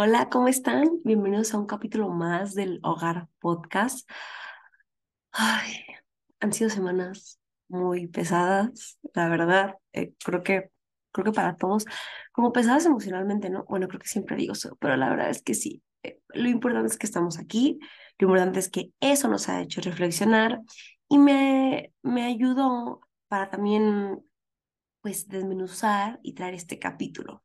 Hola, ¿cómo están? Bienvenidos a un capítulo más del Hogar Podcast. Ay, han sido semanas muy pesadas, la verdad. Eh, creo que, creo que para todos, como pesadas emocionalmente, ¿no? Bueno, creo que siempre digo eso, pero la verdad es que sí. Eh, lo importante es que estamos aquí, lo importante es que eso nos ha hecho reflexionar y me, me ayudó para también, pues, desmenuzar y traer este capítulo.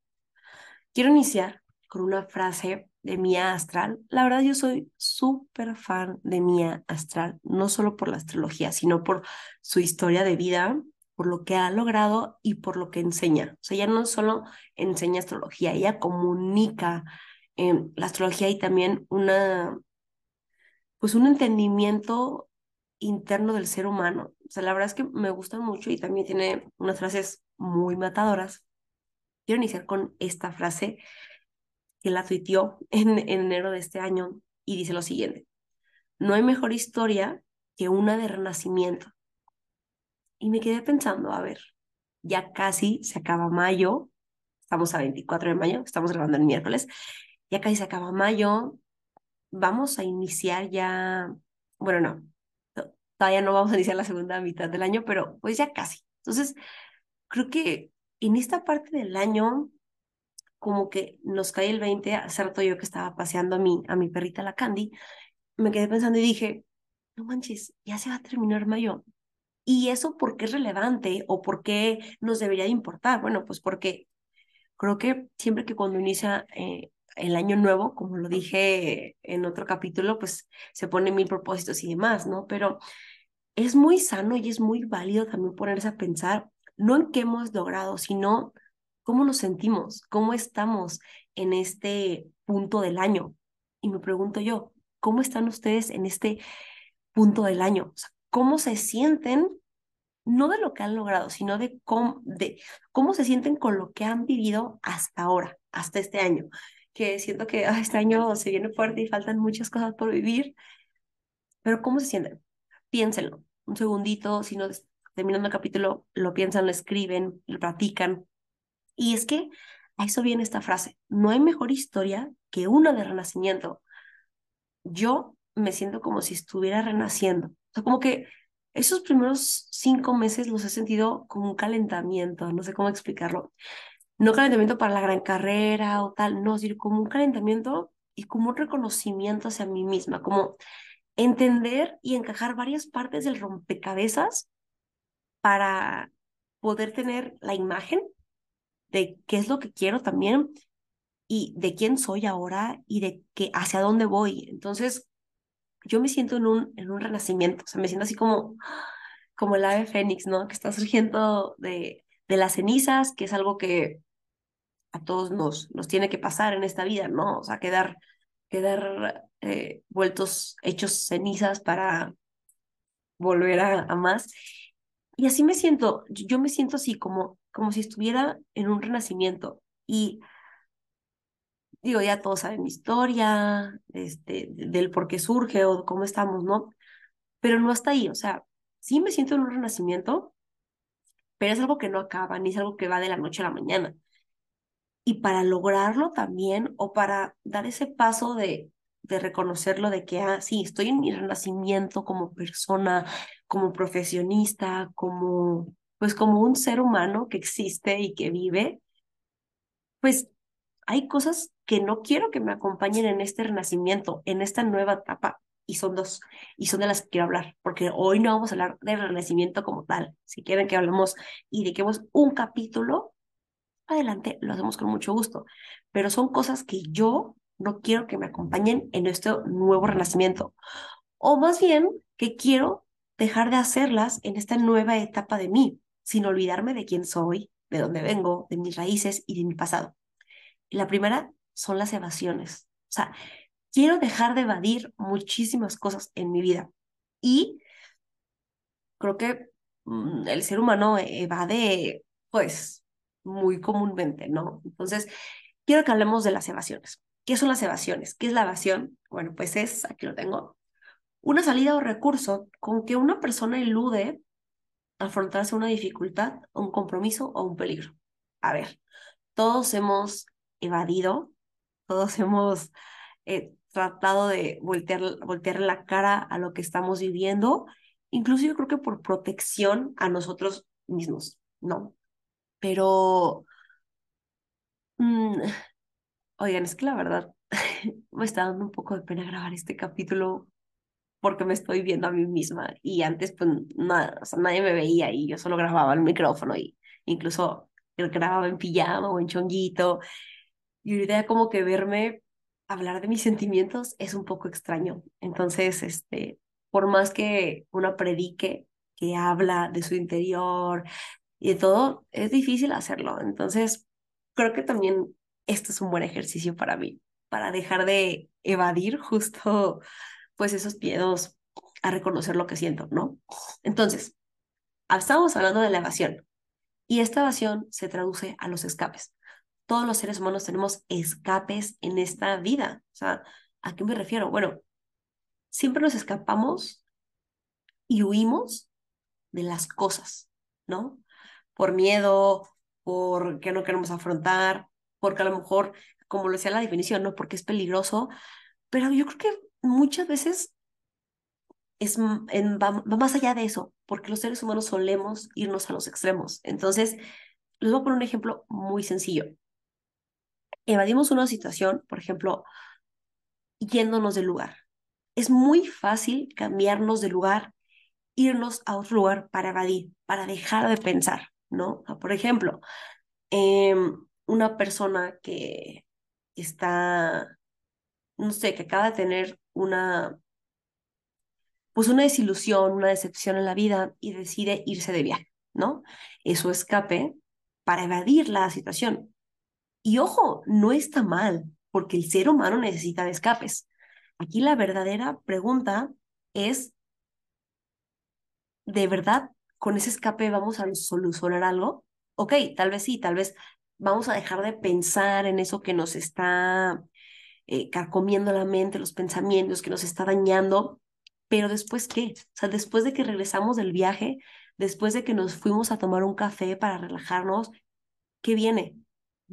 Quiero iniciar con una frase de Mía Astral. La verdad, yo soy súper fan de Mía Astral, no solo por la astrología, sino por su historia de vida, por lo que ha logrado y por lo que enseña. O sea, ella no solo enseña astrología, ella comunica eh, la astrología y también una, pues un entendimiento interno del ser humano. O sea, la verdad es que me gusta mucho y también tiene unas frases muy matadoras. Quiero iniciar con esta frase que la tuiteó en, enero de este año y dice lo siguiente, no hay mejor historia que una de renacimiento. Y me quedé pensando, a ver, ya casi se acaba mayo, estamos a 24 de mayo, estamos grabando el miércoles, ya casi se acaba mayo, vamos a iniciar ya, bueno, no, todavía no vamos a iniciar la segunda mitad del año, pero pues ya casi. Entonces, creo que en esta parte del año como que nos cae el 20, hace rato yo que estaba paseando a mi, a mi perrita la Candy, me quedé pensando y dije, no manches, ya se va a terminar mayo. ¿Y eso por qué es relevante o por qué nos debería de importar? Bueno, pues porque creo que siempre que cuando inicia eh, el año nuevo, como lo dije en otro capítulo, pues se ponen mil propósitos y demás, ¿no? Pero es muy sano y es muy válido también ponerse a pensar, no en qué hemos logrado, sino ¿Cómo nos sentimos? ¿Cómo estamos en este punto del año? Y me pregunto yo, ¿cómo están ustedes en este punto del año? ¿Cómo se sienten? No de lo que han logrado, sino de cómo, de cómo se sienten con lo que han vivido hasta ahora, hasta este año. Que siento que ah, este año se viene fuerte y faltan muchas cosas por vivir. Pero ¿cómo se sienten? Piénsenlo. Un segundito, si no terminando el capítulo, lo piensan, lo escriben, lo practican y es que a eso viene esta frase, no hay mejor historia que una de renacimiento. Yo me siento como si estuviera renaciendo. O como que esos primeros cinco meses los he sentido como un calentamiento, no sé cómo explicarlo. No calentamiento para la gran carrera o tal, no, sino como un calentamiento y como un reconocimiento hacia mí misma, como entender y encajar varias partes del rompecabezas para poder tener la imagen de qué es lo que quiero también y de quién soy ahora y de qué, hacia dónde voy. Entonces, yo me siento en un, en un renacimiento, o sea, me siento así como, como el ave fénix, ¿no? Que está surgiendo de, de las cenizas, que es algo que a todos nos, nos tiene que pasar en esta vida, ¿no? O sea, quedar, quedar eh, vueltos, hechos cenizas para volver a, a más. Y así me siento, yo me siento así como como si estuviera en un renacimiento. Y digo, ya todos saben mi historia, este, del por qué surge o cómo estamos, ¿no? Pero no hasta ahí, o sea, sí me siento en un renacimiento, pero es algo que no acaba, ni es algo que va de la noche a la mañana. Y para lograrlo también, o para dar ese paso de, de reconocerlo, de que, ah, sí, estoy en mi renacimiento como persona, como profesionista, como pues como un ser humano que existe y que vive, pues hay cosas que no quiero que me acompañen en este renacimiento, en esta nueva etapa, y son dos, y son de las que quiero hablar, porque hoy no vamos a hablar del renacimiento como tal. Si quieren que hablemos y dediquemos un capítulo, adelante, lo hacemos con mucho gusto, pero son cosas que yo no quiero que me acompañen en este nuevo renacimiento, o más bien que quiero dejar de hacerlas en esta nueva etapa de mí, sin olvidarme de quién soy, de dónde vengo, de mis raíces y de mi pasado. Y la primera son las evasiones. O sea, quiero dejar de evadir muchísimas cosas en mi vida. Y creo que mm, el ser humano evade, pues, muy comúnmente, ¿no? Entonces, quiero que hablemos de las evasiones. ¿Qué son las evasiones? ¿Qué es la evasión? Bueno, pues es, aquí lo tengo, una salida o recurso con que una persona elude afrontarse una dificultad, un compromiso o un peligro. A ver, todos hemos evadido, todos hemos eh, tratado de voltear, voltear la cara a lo que estamos viviendo, incluso yo creo que por protección a nosotros mismos, ¿no? Pero, mm, oigan, es que la verdad me está dando un poco de pena grabar este capítulo porque me estoy viendo a mí misma y antes pues nada, o sea, nadie me veía y yo solo grababa el micrófono y incluso grababa en pijama o en chonguito y ahorita como que verme hablar de mis sentimientos es un poco extraño. Entonces, este, por más que una predique, que habla de su interior y de todo, es difícil hacerlo. Entonces, creo que también esto es un buen ejercicio para mí, para dejar de evadir justo pues esos miedos a reconocer lo que siento, ¿no? Entonces, estamos hablando de la evasión y esta evasión se traduce a los escapes todos los seres humanos tenemos escapes en esta vida. O sea, ¿a qué me refiero? Bueno, siempre nos escapamos y huimos de las cosas, ¿no? Por miedo, porque no queremos afrontar, porque a lo mejor, como lo decía la definición, ¿no? Porque es peligroso, pero yo creo que muchas veces es, va, más allá de eso, porque los seres humanos solemos irnos a los extremos. Entonces, les voy a poner un ejemplo muy sencillo evadimos una situación, por ejemplo, yéndonos del lugar. Es muy fácil cambiarnos de lugar, irnos a otro lugar para evadir, para dejar de pensar, ¿no? Por ejemplo, em, una persona que está, no sé, que acaba de tener una, pues una desilusión, una decepción en la vida y decide irse de viaje, ¿no? Eso escape para evadir la situación. Y ojo, no está mal, porque el ser humano necesita de escapes. Aquí la verdadera pregunta es, ¿de verdad con ese escape vamos a solucionar algo? Ok, tal vez sí, tal vez vamos a dejar de pensar en eso que nos está eh, carcomiendo la mente, los pensamientos, que nos está dañando, pero después qué? O sea, después de que regresamos del viaje, después de que nos fuimos a tomar un café para relajarnos, ¿qué viene?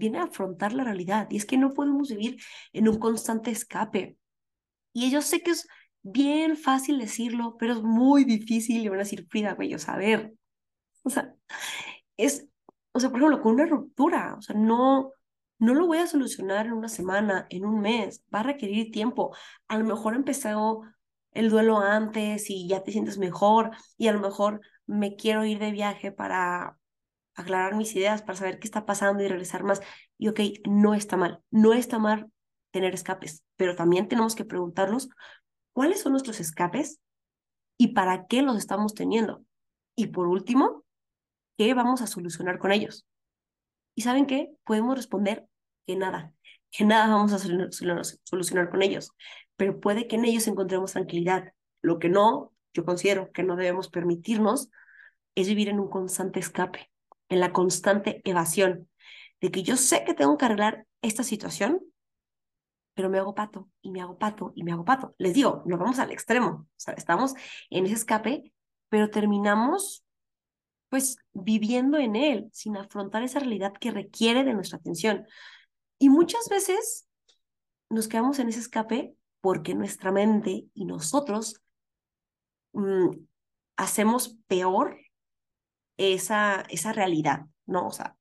viene a afrontar la realidad. Y es que no podemos vivir en un constante escape. Y yo sé que es bien fácil decirlo, pero es muy difícil. Y van a decir, Frida, güey, o sea, a ver. O sea, es, o sea, por ejemplo, con una ruptura, o sea, no, no lo voy a solucionar en una semana, en un mes, va a requerir tiempo. A lo mejor empezó el duelo antes y ya te sientes mejor y a lo mejor me quiero ir de viaje para aclarar mis ideas, para saber qué está pasando y regresar más. Y ok, no está mal, no está mal tener escapes, pero también tenemos que preguntarnos cuáles son nuestros escapes y para qué los estamos teniendo. Y por último, ¿qué vamos a solucionar con ellos? ¿Y saben qué? Podemos responder que nada, que nada vamos a solucionar con ellos, pero puede que en ellos encontremos tranquilidad. Lo que no, yo considero que no debemos permitirnos es vivir en un constante escape en la constante evasión, de que yo sé que tengo que arreglar esta situación, pero me hago pato y me hago pato y me hago pato. Les digo, nos vamos al extremo, o sea, estamos en ese escape, pero terminamos pues viviendo en él sin afrontar esa realidad que requiere de nuestra atención. Y muchas veces nos quedamos en ese escape porque nuestra mente y nosotros mm, hacemos peor esa, esa realidad, ¿no? O sea,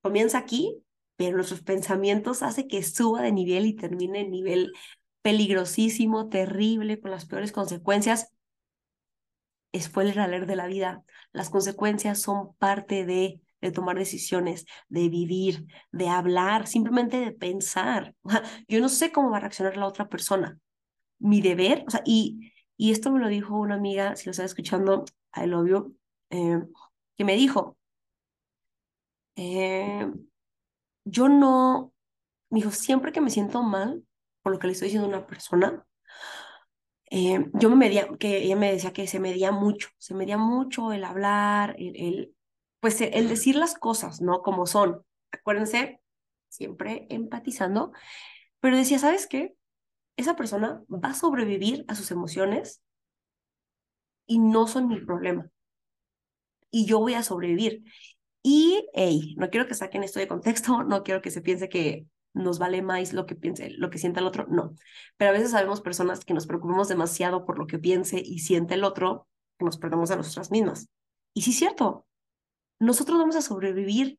comienza aquí, pero nuestros pensamientos hace que suba de nivel y termine en nivel peligrosísimo, terrible, con las peores consecuencias. Spoiler alert de la vida, las consecuencias son parte de, de tomar decisiones, de vivir, de hablar, simplemente de pensar. Yo no sé cómo va a reaccionar la otra persona. Mi deber, o sea, y, y esto me lo dijo una amiga, si lo está escuchando, I love you, eh, que me dijo, eh, yo no, me dijo, siempre que me siento mal por lo que le estoy diciendo a una persona, eh, yo me medía, que ella me decía que se medía mucho, se medía mucho el hablar, el, el, pues el decir las cosas, ¿no? Como son. Acuérdense, siempre empatizando, pero decía, ¿sabes qué? Esa persona va a sobrevivir a sus emociones y no son mi problema y yo voy a sobrevivir. Y, hey, no quiero que saquen esto de contexto, no quiero que se piense que nos vale más lo que piense, lo que sienta el otro, no. Pero a veces sabemos personas que nos preocupamos demasiado por lo que piense y siente el otro, que nos perdemos a nosotras mismas. Y sí cierto, nosotros vamos a sobrevivir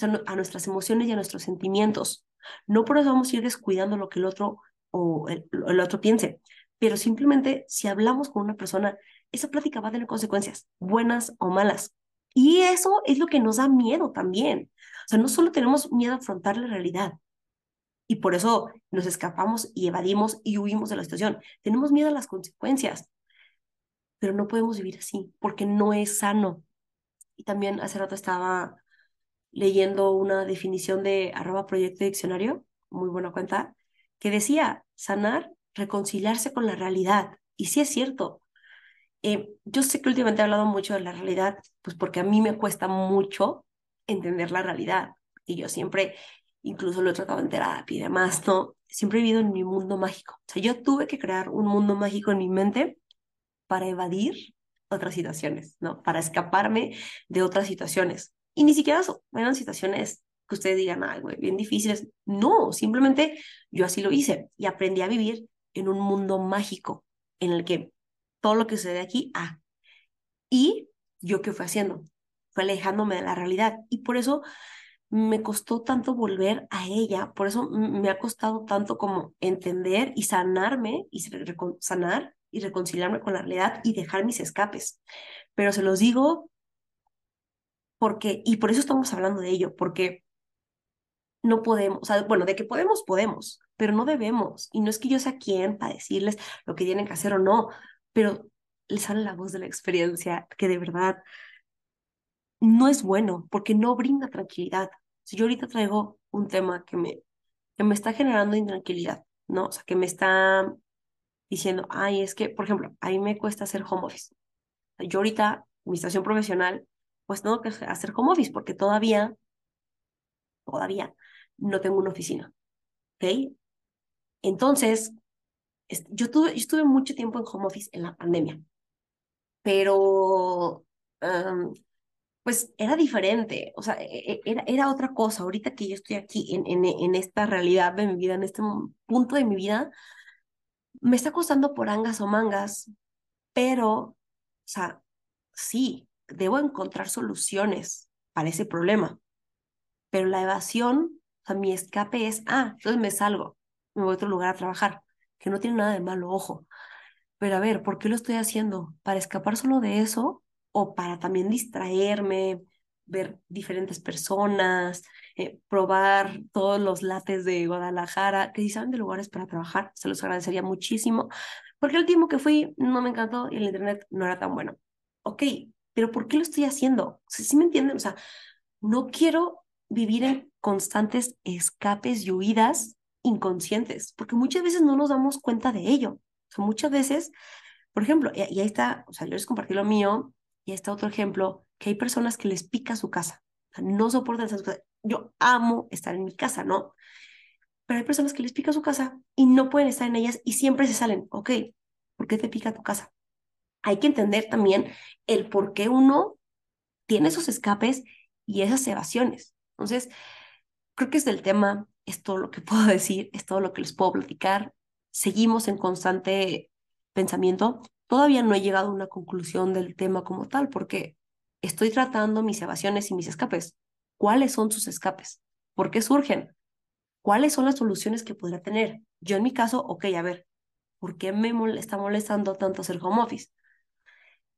a nuestras emociones y a nuestros sentimientos. No por eso vamos a ir descuidando lo que el otro o el, el otro piense, pero simplemente si hablamos con una persona, esa plática va a tener consecuencias, buenas o malas. Y eso es lo que nos da miedo también. O sea, no solo tenemos miedo a afrontar la realidad, y por eso nos escapamos y evadimos y huimos de la situación. Tenemos miedo a las consecuencias, pero no podemos vivir así porque no es sano. Y también hace rato estaba leyendo una definición de arroba proyecto diccionario, muy buena cuenta, que decía sanar, reconciliarse con la realidad. Y sí es cierto. Eh, yo sé que últimamente he hablado mucho de la realidad, pues porque a mí me cuesta mucho entender la realidad. Y yo siempre incluso lo he tratado en terapia y demás, ¿no? Siempre he vivido en mi mundo mágico. O sea, yo tuve que crear un mundo mágico en mi mente para evadir otras situaciones, ¿no? Para escaparme de otras situaciones. Y ni siquiera eran situaciones que ustedes digan, ay, güey, bien difíciles. No, simplemente yo así lo hice y aprendí a vivir en un mundo mágico en el que todo lo que sucede aquí, ah. Y yo qué fue haciendo? Fue alejándome de la realidad. Y por eso me costó tanto volver a ella, por eso me ha costado tanto como entender y sanarme y sanar y reconciliarme con la realidad y dejar mis escapes. Pero se los digo porque, y por eso estamos hablando de ello, porque no podemos, o bueno, de que podemos, podemos, pero no debemos. Y no es que yo sea quien para decirles lo que tienen que hacer o no, pero les sale la voz de la experiencia que de verdad no es bueno porque no brinda tranquilidad. Si yo ahorita traigo un tema que me, que me está generando intranquilidad, ¿no? O sea, que me está diciendo, ay, es que, por ejemplo, a mí me cuesta hacer home office. Yo ahorita, mi situación profesional, pues tengo que hacer home office porque todavía, todavía no tengo una oficina. ¿Ok? Entonces, yo, tuve, yo estuve mucho tiempo en home office en la pandemia, pero pues era diferente, o sea, e, e, era, era otra cosa. Ahorita que yo estoy aquí en, en, en esta realidad de mi vida, en este punto de mi vida, me está costando por angas o mangas, pero, o sea, sí, debo encontrar soluciones para ese problema. Pero la evasión, o sea, mi escape es, ah, entonces me salgo, me voy a otro lugar a trabajar, que no tiene nada de malo, ojo. Pero a ver, ¿por qué lo estoy haciendo? ¿Para escapar solo de eso? o para también distraerme, ver diferentes personas, eh, probar todos los lates de Guadalajara, que si saben de lugares para trabajar, se los agradecería muchísimo, porque el último que fui no me encantó y el internet no era tan bueno. Ok, pero ¿por qué lo estoy haciendo? ¿Sí me entienden? O sea, no quiero vivir en constantes escapes y huidas inconscientes, porque muchas veces no nos damos cuenta de ello. Muchas veces, por ejemplo, y, ahí está, o sea, yo les compartí lo mío, y está otro ejemplo, que hay personas que les pica su casa. no soportan esas cosas. Yo amo estar en mi casa, ¿no? Pero hay personas que les pica su casa y no pueden estar en ellas y siempre se salen. Ok, ¿por qué te pica tu casa? Hay que entender también el por qué uno tiene esos escapes y esas evasiones. Entonces, creo que es del tema, es todo lo que puedo decir, es todo lo que les puedo platicar. Seguimos en constante pensamiento. Todavía no he llegado a una conclusión del tema como tal, porque estoy tratando mis evasiones y mis escapes. ¿Cuáles son sus escapes? ¿Por qué surgen? ¿Cuáles son las soluciones que podría tener? Yo en mi caso, ok, a ver, ¿por qué me está molestando tanto hacer home office?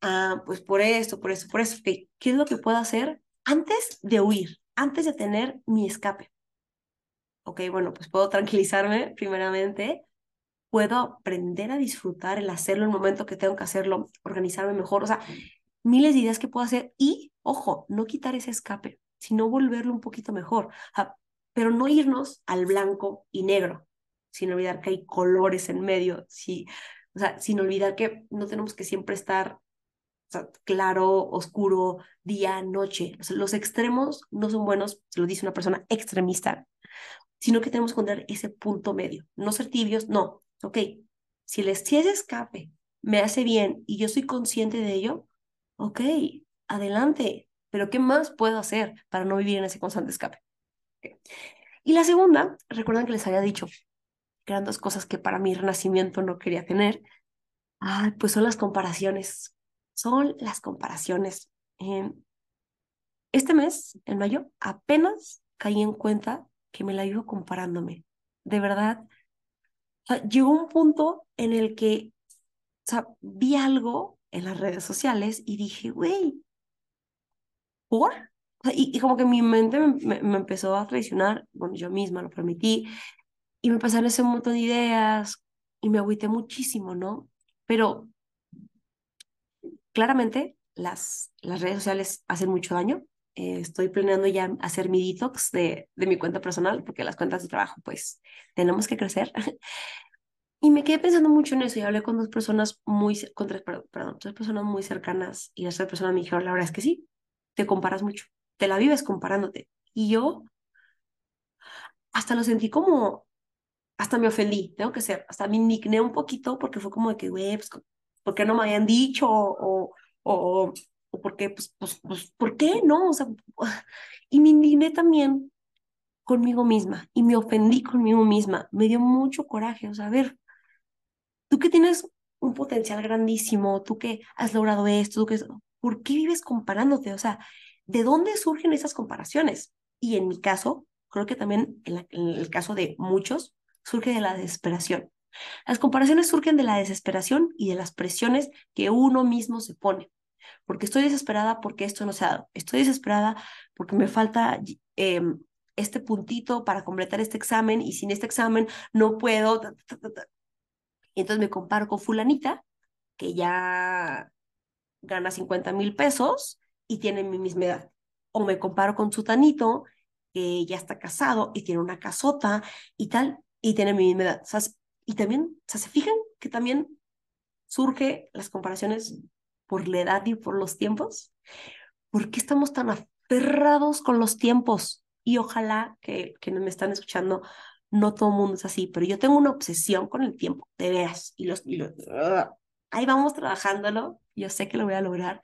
Ah, pues por esto, por eso, por eso. ¿Qué es lo que puedo hacer antes de huir, antes de tener mi escape? Ok, bueno, pues puedo tranquilizarme primeramente, puedo aprender a disfrutar el hacerlo el momento que tengo que hacerlo, organizarme mejor, o sea, miles de ideas que puedo hacer y, ojo, no quitar ese escape, sino volverlo un poquito mejor, pero no irnos al blanco y negro, sin olvidar que hay colores en medio, sí, o sea, sin olvidar que no tenemos que siempre estar claro, oscuro, día, noche. los extremos no son buenos, se lo dice una persona extremista, sino que tenemos que encontrar ese punto medio. No ser tibios, no, ok, si el estrés escape me hace bien y yo soy consciente de ello, ok, adelante, pero ¿qué más puedo hacer para no vivir en ese constante escape? Y la segunda, recuerdan que les había dicho que eran dos cosas que para mi renacimiento no quería tener. Ah, pues son las comparaciones. Son las comparaciones. este mes, en mayo, apenas caí en cuenta que me la iba comparándome. De verdad, llegó un punto en el que vi algo en las redes sociales y dije, güey, ¿por? y, como que mi mente me, me, empezó a traicionar, bueno, yo misma lo permití, y me pasaron ese montón de ideas y me agüité muchísimo, ¿no? Pero claramente las, las redes sociales hacen mucho daño. Eh, estoy planeando ya hacer mi detox de, de mi cuenta personal, porque las cuentas de trabajo, pues, tenemos que crecer. Y me quedé pensando mucho en eso y hablé con dos personas muy, con tres, perdón, tres personas muy cercanas y las tres personas me dijeron, la verdad es que sí, te comparas mucho, te la vives comparándote. Y yo hasta lo sentí como, hasta me ofendí, tengo que ser, hasta me indigné un poquito porque fue como de que, güey, pues, ¿por qué no me habían dicho? O, o, o por qué, pues, pues, pues, ¿por qué no? O sea, y me indigné también conmigo misma y me ofendí conmigo misma. Me dio mucho coraje, o sea, a ver, tú que tienes un potencial grandísimo, tú que has logrado esto, tú que... ¿Por qué vives comparándote? O sea, ¿de dónde surgen esas comparaciones? Y en mi caso, creo que también en, el caso de muchos, surge de la desesperación. Las comparaciones surgen de la desesperación y de las presiones que uno mismo se pone. Porque estoy desesperada porque esto no se ha dado. Estoy desesperada porque me falta em, este puntito para completar este examen y sin este examen no puedo. Entonces me comparo con fulanita, que ya gana 50 mil pesos y tiene mi misma edad. O me comparo con Sutanito, que ya está casado y tiene una casota y tal, y tiene mi misma edad. y también, o ¿se fijan que también surge las comparaciones por la edad y por los tiempos? ¿Por qué estamos tan aferrados con los tiempos? Y ojalá que quienes me están escuchando no todo el mundo es así, pero yo tengo una obsesión con el tiempo, de veras, y los, ahí vamos trabajándolo, yo sé que lo voy a lograr,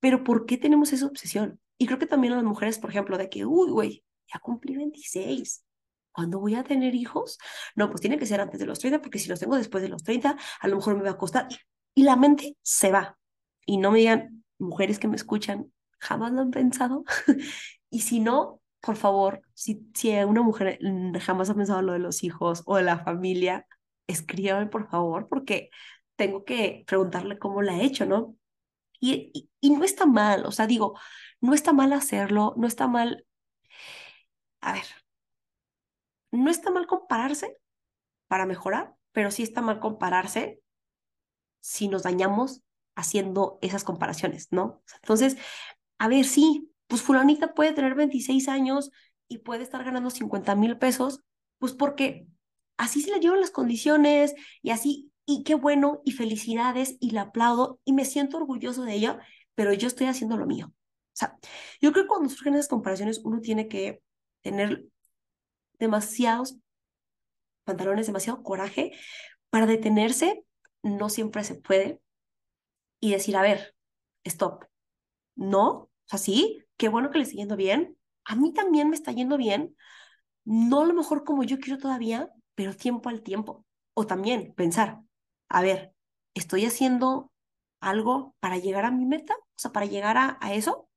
pero ¿por qué tenemos esa obsesión? Y creo que también las mujeres, por ejemplo, de que, uy, güey, ya cumplí 26, ¿cuándo voy a tener hijos? No, pues tiene que ser antes de los 30, porque si los tengo después de los 30, a lo mejor me va a costar. Y la mente se va. Y no me digan, mujeres que me escuchan, jamás lo han pensado. y si no, por favor, si, si una mujer mm, jamás ha pensado lo de los hijos o de la familia, escríbame, por favor, porque tengo que preguntarle cómo la ha hecho, ¿no? Y, y, no está mal, o sea, digo, no está mal hacerlo, no está mal, a ver, no está mal compararse para mejorar, pero sí está mal compararse si nos dañamos haciendo esas comparaciones, ¿no? Entonces, a ver, sí, pues fulanita puede tener 26 años y puede estar ganando 50 mil pesos, pues porque así se le llevan las condiciones y así, y qué bueno, y felicidades, y la aplaudo, y me siento orgulloso de ella, pero yo estoy haciendo lo mío. O sea, yo creo que cuando surgen esas comparaciones uno tiene que tener demasiados pantalones, demasiado coraje para detenerse, no siempre se puede, y decir, a ver, stop, no, o sea, sí, qué bueno que le esté yendo bien. A mí también me está yendo bien. No a lo mejor como yo quiero todavía, pero tiempo al tiempo. O también pensar, a ver, ¿estoy haciendo algo para llegar a mi meta? O sea, para llegar a, a eso.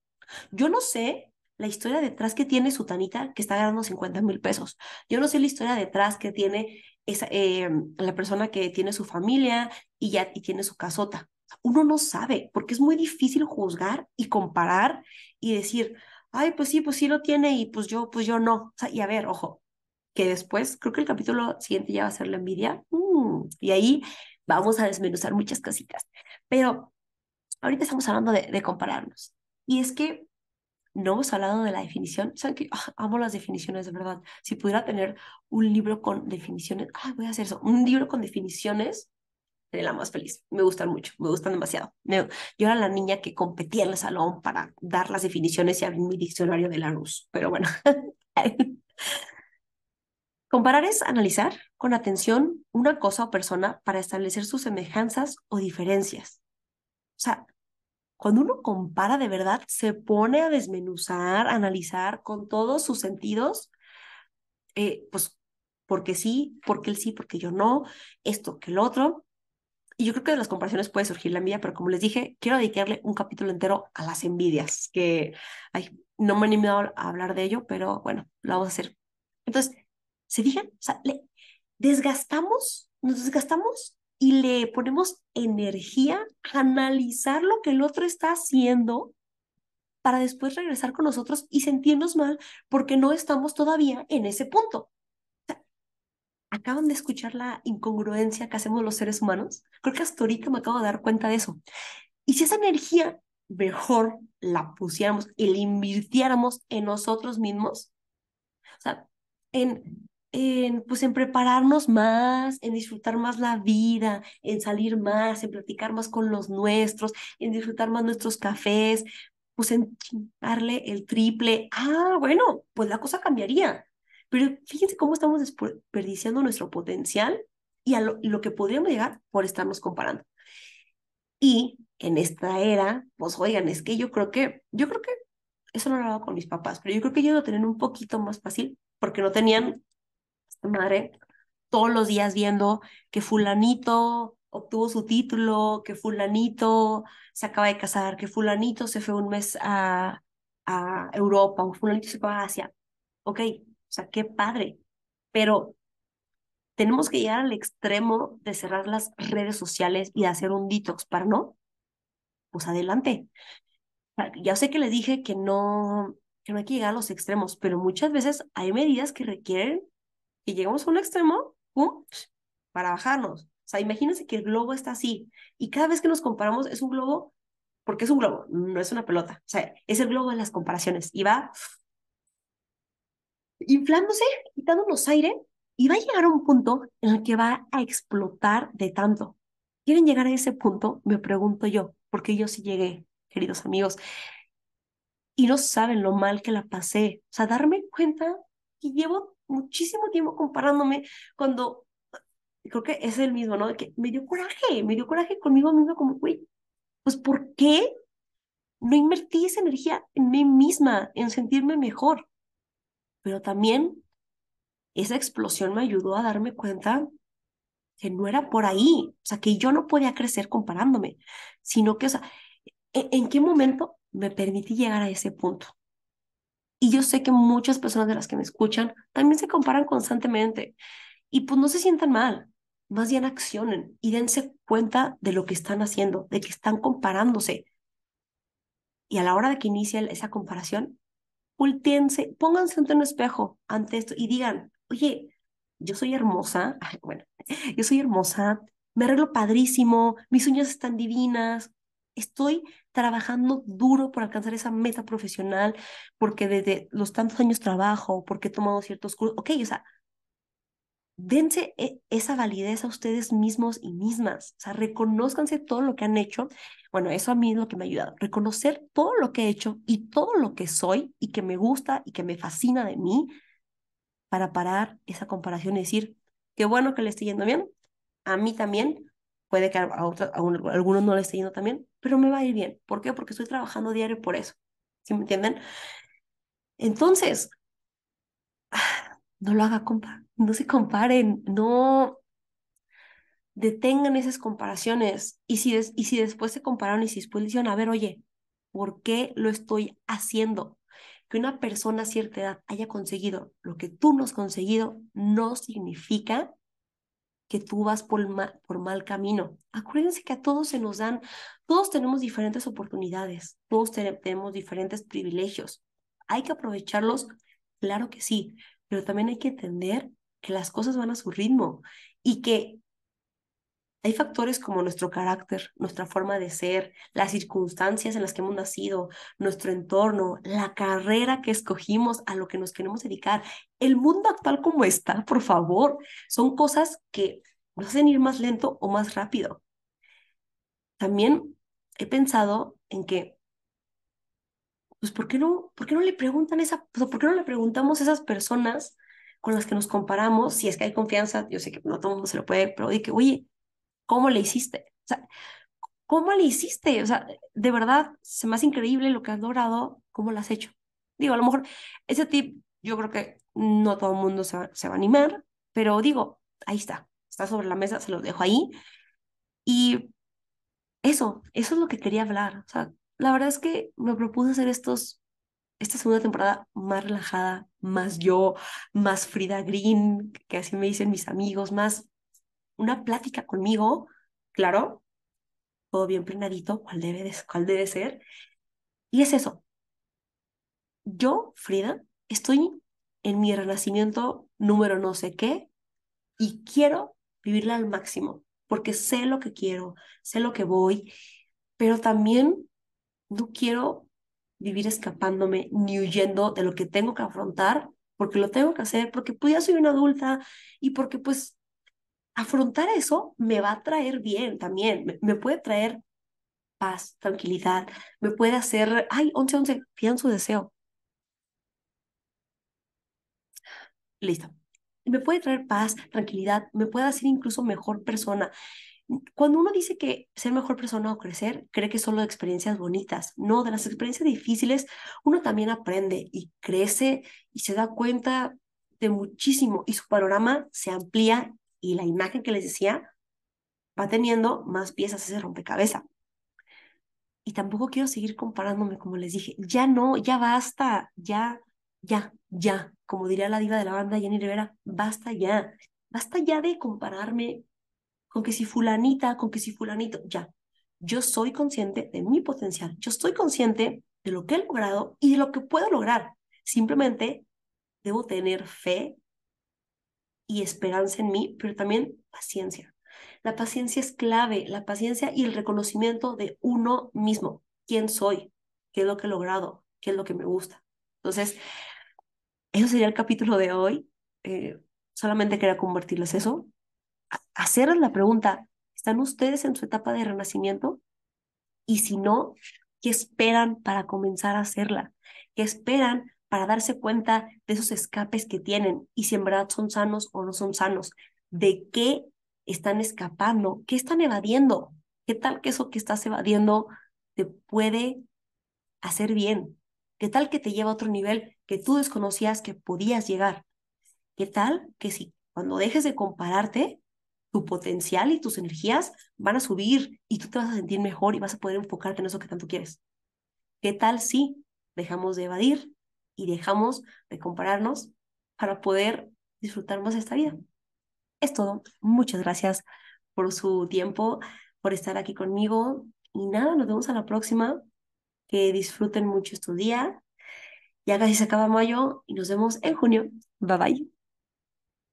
Yo no sé la historia detrás que tiene su tanita que está ganando 50 mil pesos. Yo no sé la historia detrás que tiene esa, eh, la persona que tiene su familia y ya y tiene su casota uno no sabe, porque es muy difícil juzgar y comparar y decir, ay, pues sí, pues sí lo tiene y pues yo, pues yo no. O sea, y a ver, ojo, que después, creo que el capítulo siguiente ya va a ser la envidia, mm, y ahí vamos a desmenuzar muchas cositas. Pero ahorita estamos hablando de, compararnos. Y es que no hemos hablado de la definición. ¿Saben que ah, amo las definiciones, de verdad? Si pudiera tener un libro con definiciones, ay, voy a hacer eso, un libro con definiciones la más feliz. Me gustan mucho, me gustan demasiado. yo era la niña que competía en el salón para dar las definiciones y abrir mi diccionario de la luz, pero bueno. Comparar es analizar con atención una cosa o persona para establecer sus semejanzas o diferencias. O sea, cuando uno compara de verdad, se pone a desmenuzar, analizar con todos sus sentidos eh, pues porque sí, porque él sí, porque yo no, esto que el otro. Y yo creo que de las comparaciones puede surgir la envidia, pero como les dije, quiero dedicarle un capítulo entero a las envidias, que no me he animado a hablar de ello, pero bueno, lo vamos a hacer. Entonces, ¿se fijan? O sea, le desgastamos, nos desgastamos y le ponemos energía a analizar lo que el otro está haciendo para después regresar con nosotros y sentirnos mal porque no estamos todavía en ese punto acaban de escuchar la incongruencia que hacemos los seres humanos. Creo que hasta ahorita me acabo de dar cuenta de eso. Y si esa energía mejor la pusiéramos y la invirtiéramos en nosotros mismos, o sea, en, en, pues en prepararnos más, en disfrutar más la vida, en salir más, en platicar más con los nuestros, en disfrutar más nuestros cafés, pues en darle el triple. Ah, bueno, pues la cosa cambiaría. Pero fíjense cómo estamos desperdiciando nuestro potencial y a lo, que podríamos llegar por estarnos comparando. Y en esta era, pues oigan, es que yo creo que, yo creo que, eso no lo hago con mis papás, pero yo creo que ellos lo tenían un poquito más fácil porque no tenían, madre, todos los días viendo que fulanito obtuvo su título, que fulanito se acaba de casar, que fulanito se fue un mes a, a Europa, o fulanito se fue a Asia. Ok, o sea, qué padre. Pero tenemos que llegar al extremo de cerrar las redes sociales y hacer un detox para no. Pues adelante. Ya sé que les dije que no, que no hay que llegar a los extremos, pero muchas veces hay medidas que requieren que lleguemos a un extremo para bajarnos. O sea, imagínense que el globo está así y cada vez que nos comparamos es un globo, porque es un globo, no es una pelota. O sea, es el globo de las comparaciones y va inflándose, quitándonos aire, y va a llegar a un punto en el que va a explotar de tanto. ¿Quieren llegar a ese punto? Me pregunto yo, porque yo sí llegué, queridos amigos, y no saben lo mal que la pasé. O sea, darme cuenta que llevo muchísimo tiempo comparándome cuando creo que es el mismo, ¿no? Que me dio coraje, me dio coraje conmigo mismo, como, güey, pues ¿por qué no invertí esa energía en mí misma, en sentirme mejor? pero también esa explosión me ayudó a darme cuenta que no era por ahí, o sea, que yo no podía crecer comparándome, sino que, o sea, ¿en, en qué momento me permití llegar a ese punto? Y yo sé que muchas personas de las que me escuchan también se comparan constantemente y pues no se sientan mal, más bien accionen y dense cuenta de lo que están haciendo, de que están comparándose. Y a la hora de que inicie esa comparación, volteense, pónganse ante un espejo ante esto y digan, oye, yo soy hermosa, bueno, yo soy hermosa, me arreglo padrísimo, mis uñas están divinas, estoy trabajando duro por alcanzar esa meta profesional, porque desde los tantos años trabajo, porque he tomado ciertos cursos, ok, o sea, dense e, esa validez a ustedes mismos y mismas, o sea, reconozcanse todo lo que han hecho. Bueno, eso a mí es lo que me ha ayudado, reconocer todo lo que he hecho y todo lo que soy y que me gusta y que me fascina de mí para parar esa comparación y decir, qué bueno que le esté yendo bien, a mí también, puede que a, otros, a, algunos no le esté yendo también, pero me va a ir bien. ¿Por qué? Porque estoy trabajando diario por eso. ¿Sí me entienden? Entonces, no lo haga, compa, no se comparen, no detengan esas comparaciones. Y si, y si después se compararon y si después le dijeron, a ver, oye, ¿por qué lo estoy haciendo? Que una persona a cierta edad haya conseguido lo que tú no has conseguido no significa que tú vas por mal, camino. Acuérdense que a todos se nos dan, todos tenemos diferentes oportunidades, todos tenemos diferentes privilegios. Hay que aprovecharlos, claro que sí, pero también hay que entender que las cosas van a su ritmo y que hay factores como nuestro carácter, nuestra forma de ser, las circunstancias en las que hemos nacido, nuestro entorno, la carrera que escogimos, a lo que nos queremos dedicar, el mundo actual como está, por favor, son cosas que nos hacen ir más lento o más rápido. También he pensado en que pues ¿por qué no, por qué no le preguntan esa, por qué no le preguntamos a esas personas con las que nos comparamos, si es que hay confianza, yo sé que no todo mundo se lo puede, pero que, oye, ¿cómo le hiciste? O sea, ¿cómo le hiciste? O sea, de verdad, se me increíble lo que has logrado, ¿cómo lo has hecho? Digo, a lo mejor ese tip yo creo que no todo el mundo se va a animar, pero digo, ahí está, está sobre la mesa, se los dejo ahí. Y eso, eso es lo que quería hablar. O sea, la verdad es que me propuse hacer estos, esta segunda temporada más relajada, más yo, más Frida Green, que así me dicen mis amigos, más una plática conmigo, claro, todo bien plenadito, cuál debe, cuál debe ser. Y es eso. Yo, Frida, estoy en mi renacimiento número no sé qué y quiero vivirla al máximo, porque sé lo que quiero, sé lo que voy, pero también no quiero vivir escapándome ni huyendo de lo que tengo que afrontar, porque lo tengo que hacer, porque pues ya una adulta y porque pues afrontar eso me va a traer bien también, me, puede traer paz, tranquilidad, me puede hacer, ay, 11, 11, pidan su deseo. Listo. Me puede traer paz, tranquilidad, me puede hacer incluso mejor persona. Cuando uno dice que ser mejor persona o crecer, cree que solo de experiencias bonitas. No, de las experiencias difíciles uno también aprende y crece y se da cuenta de muchísimo y su panorama se amplía y la imagen que les decía va teniendo más piezas ese rompecabezas. Y tampoco quiero seguir comparándome, como les dije, ya no, ya basta, ya, ya, ya, como diría la diva de la banda Jenny Rivera, basta ya, basta ya de compararme con que si fulanita, con que si fulanito, ya. Yo soy consciente de mi potencial, yo estoy consciente de lo que he logrado y de lo que puedo lograr. Simplemente debo tener fe y esperanza en mí, pero también paciencia. La paciencia es clave, la paciencia y el reconocimiento de uno mismo. ¿Quién soy? ¿Qué es lo que he logrado? ¿Qué es lo que me gusta? Entonces, eso sería el capítulo de hoy. Eh, solamente quería convertirles eso. Hacerles la pregunta, ¿están ustedes en su etapa de renacimiento? Y si no, ¿qué esperan para comenzar a hacerla? ¿Qué esperan para darse cuenta de esos escapes que tienen y si en verdad son sanos o no son sanos, de qué están escapando, qué están evadiendo, qué tal que eso que estás evadiendo te puede hacer bien, qué tal que te lleva a otro nivel que tú desconocías que podías llegar, qué tal que si cuando dejes de compararte, tu potencial y tus energías van a subir y tú te vas a sentir mejor y vas a poder enfocarte en eso que tanto quieres. ¿Qué tal si dejamos de evadir y dejamos de compararnos para poder disfrutar más de esta vida. Es todo. Muchas gracias por su tiempo, por estar aquí conmigo. Y nada, nos vemos a la próxima. Que disfruten mucho este día. Ya casi se acaba mayo y nos vemos en junio. Bye bye.